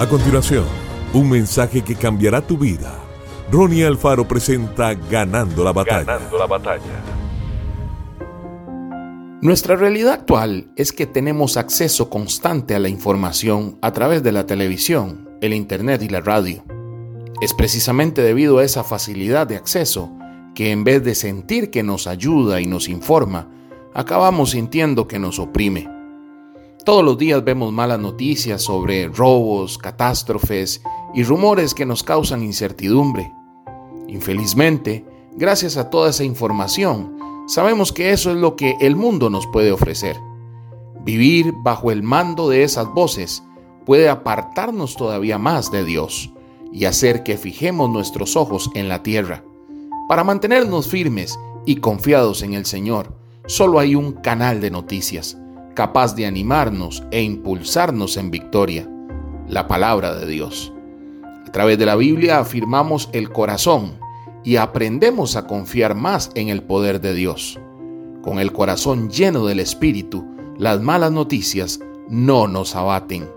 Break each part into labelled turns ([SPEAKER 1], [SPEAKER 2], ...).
[SPEAKER 1] A continuación, un mensaje que cambiará tu vida. Ronnie Alfaro presenta Ganando la batalla. Ganando la batalla.
[SPEAKER 2] Nuestra realidad actual es que tenemos acceso constante a la información a través de la televisión, el Internet y la radio. Es precisamente debido a esa facilidad de acceso que en vez de sentir que nos ayuda y nos informa, acabamos sintiendo que nos oprime. Todos los días vemos malas noticias sobre robos, catástrofes y rumores que nos causan incertidumbre. Infelizmente, gracias a toda esa información, sabemos que eso es lo que el mundo nos puede ofrecer. Vivir bajo el mando de esas voces puede apartarnos todavía más de Dios y hacer que fijemos nuestros ojos en la tierra. Para mantenernos firmes y confiados en el Señor, solo hay un canal de noticias capaz de animarnos e impulsarnos en victoria, la palabra de Dios. A través de la Biblia afirmamos el corazón y aprendemos a confiar más en el poder de Dios. Con el corazón lleno del Espíritu, las malas noticias no nos abaten.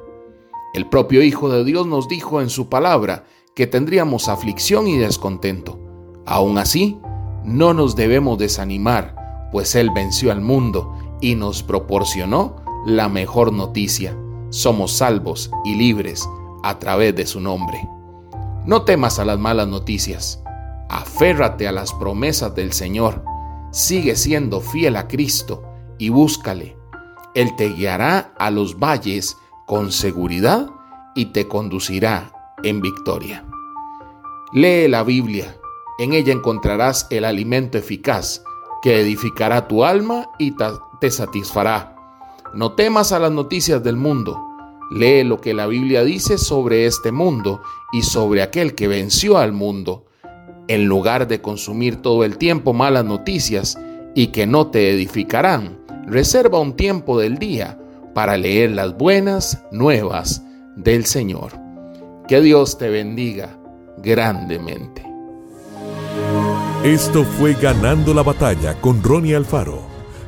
[SPEAKER 2] El propio Hijo de Dios nos dijo en su palabra que tendríamos aflicción y descontento. Aún así, no nos debemos desanimar, pues Él venció al mundo y nos proporcionó la mejor noticia. Somos salvos y libres a través de su nombre. No temas a las malas noticias. Aférrate a las promesas del Señor. Sigue siendo fiel a Cristo y búscale. Él te guiará a los valles con seguridad y te conducirá en victoria. Lee la Biblia, en ella encontrarás el alimento eficaz que edificará tu alma y te satisfará. No temas a las noticias del mundo, lee lo que la Biblia dice sobre este mundo y sobre aquel que venció al mundo. En lugar de consumir todo el tiempo malas noticias y que no te edificarán, reserva un tiempo del día para leer las buenas nuevas del Señor. Que Dios te bendiga grandemente.
[SPEAKER 1] Esto fue Ganando la Batalla con Ronnie Alfaro.